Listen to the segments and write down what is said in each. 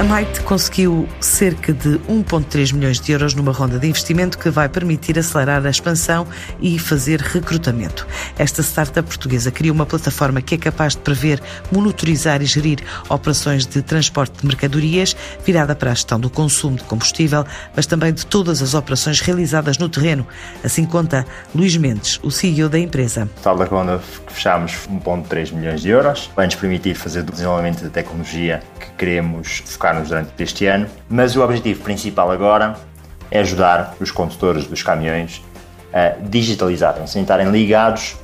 A Might conseguiu cerca de 1,3 milhões de euros numa ronda de investimento que vai permitir acelerar a expansão e fazer recrutamento. Esta startup portuguesa cria uma plataforma que é capaz de prever, monitorizar e gerir operações de transporte de mercadorias, virada para a gestão do consumo de combustível, mas também de todas as operações realizadas no terreno. Assim conta Luís Mendes, o CEO da empresa. Total da ronda fechámos 1,3 milhões de euros, vai nos permitir fazer o desenvolvimento da tecnologia que queremos focar durante este ano, mas o objetivo principal agora é ajudar os condutores dos caminhões a digitalizarem-se, a estarem ligados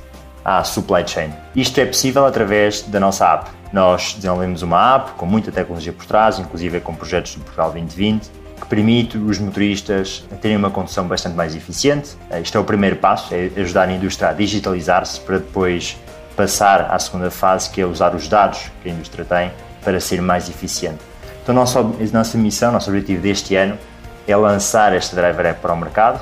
à supply chain. Isto é possível através da nossa app. Nós desenvolvemos uma app com muita tecnologia por trás, inclusive com projetos do Portugal 2020, que permite os motoristas terem uma condução bastante mais eficiente. Este é o primeiro passo, é ajudar a indústria a digitalizar-se para depois passar à segunda fase, que é usar os dados que a indústria tem para ser mais eficiente. Então, nossa, nossa missão, nosso objetivo deste ano é lançar esta Driver App para o mercado,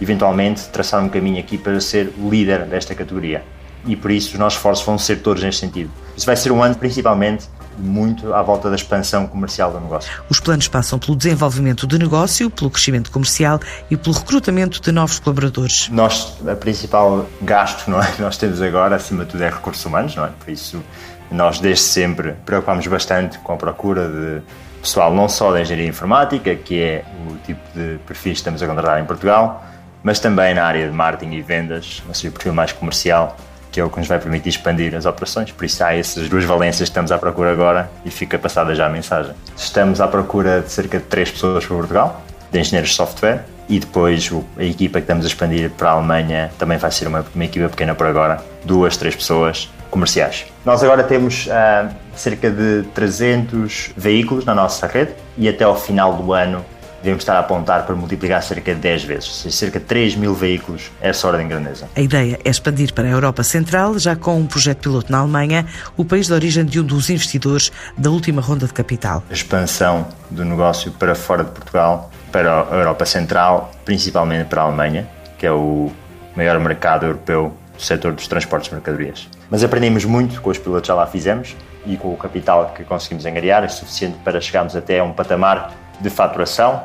eventualmente traçar um caminho aqui para ser o líder desta categoria. E por isso os nossos esforços vão ser todos neste sentido. Isso vai ser um ano principalmente muito à volta da expansão comercial do negócio. Os planos passam pelo desenvolvimento de negócio, pelo crescimento comercial e pelo recrutamento de novos colaboradores. Nós, a principal gasto não é, que nós temos agora, acima de tudo, é recursos humanos, não é? Por isso, nós desde sempre preocupamos bastante com a procura de pessoal não só da engenharia informática, que é o tipo de perfis que estamos a contratar em Portugal, mas também na área de marketing e vendas, ou seja, o perfil mais comercial, que é o que nos vai permitir expandir as operações. Por isso há essas duas valências que estamos à procura agora e fica passada já a mensagem. Estamos à procura de cerca de três pessoas para Portugal, de engenheiros de software, e depois a equipa que estamos a expandir para a Alemanha também vai ser uma, uma equipa pequena por agora, duas, três pessoas comerciais. Nós agora temos uh, cerca de 300 veículos na nossa rede e até ao final do ano devemos estar a apontar para multiplicar cerca de 10 vezes, cerca de 3 mil veículos, essa ordem de grandeza. A ideia é expandir para a Europa Central, já com um projeto piloto na Alemanha, o país de origem de um dos investidores da última ronda de capital. A expansão do negócio para fora de Portugal, para a Europa Central, principalmente para a Alemanha, que é o maior mercado europeu do setor dos transportes de mercadorias. Mas aprendemos muito com os pilotos que já lá fizemos e com o capital que conseguimos angariar, é suficiente para chegarmos até um patamar de faturação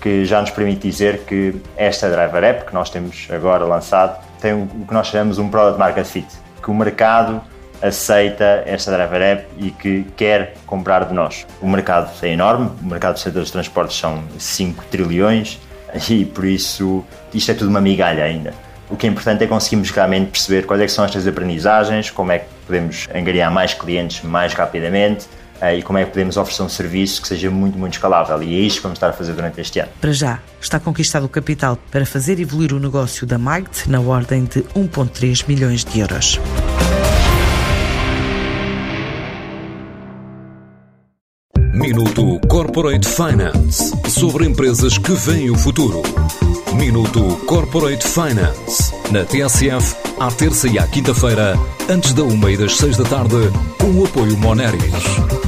que já nos permite dizer que esta Driver App que nós temos agora lançado tem o que nós chamamos um Product Market Fit, que o mercado aceita esta Driver App e que quer comprar de nós. O mercado é enorme, o mercado do setor dos transportes são 5 trilhões e por isso isto é tudo uma migalha ainda. O que é importante é conseguirmos realmente perceber quais é são estas aprendizagens, como é que podemos angariar mais clientes mais rapidamente, eh, e como é que podemos oferecer um serviço que seja muito, muito escalável. E é isto que vamos estar a fazer durante este ano. Para já, está conquistado o capital para fazer evoluir o negócio da Might na ordem de 1,3 milhões de euros. Minuto Corporate Finance sobre empresas que veem o futuro. Minuto Corporate Finance na TSF, à terça e à quinta-feira, antes da uma e das seis da tarde, com o apoio Moneris.